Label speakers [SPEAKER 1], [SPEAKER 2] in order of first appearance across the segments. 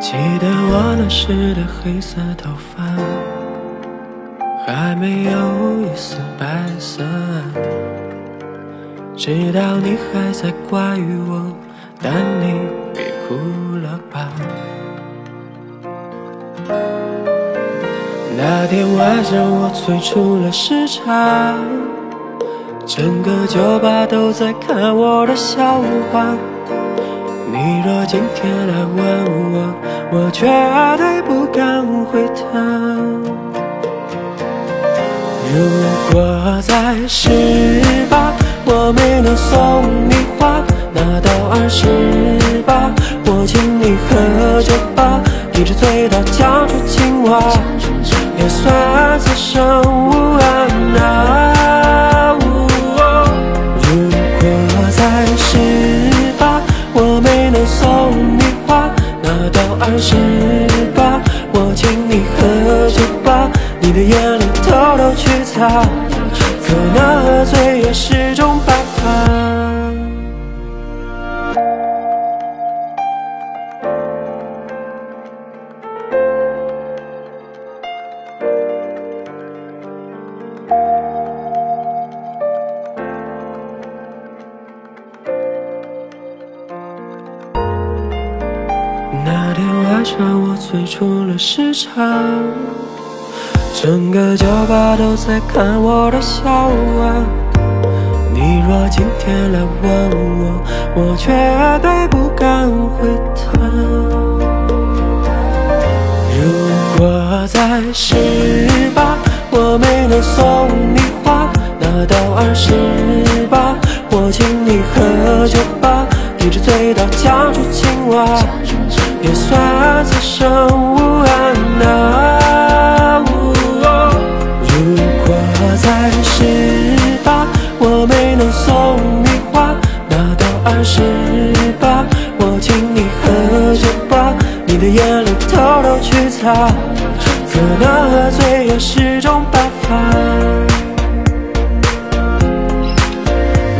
[SPEAKER 1] 记得我那时的黑色头发，还没有一丝白色。知道你还在怪我，但你别哭了吧。那天晚上我醉出了时差，整个酒吧都在看我的笑话。你若今天来问我，我绝对不敢回答。如果在十八，我没能送你花，那到二十八，我请你喝酒吧，一直醉到讲出情话，也算此生无眼泪偷偷去擦，可能喝醉也是种办法。那天晚上我醉出了时差，整个酒吧都在看我的笑话。你若今天来问我，我绝对不敢回答。如果在十八，我没能送你花，那到二十八，我请你喝酒吧，一直醉到讲出情话，也算此生无憾啊。十八，我请你喝酒吧，你的眼泪偷偷去擦，可能喝醉也是种办法。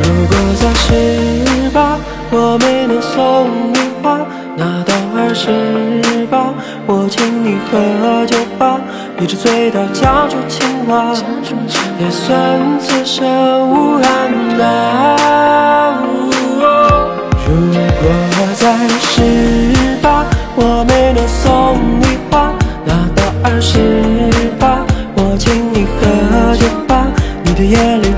[SPEAKER 1] 如果在十八，我没能送你花，那到二十八，我请你喝酒吧，一直醉到讲出情话，也算此生无憾啊。的夜里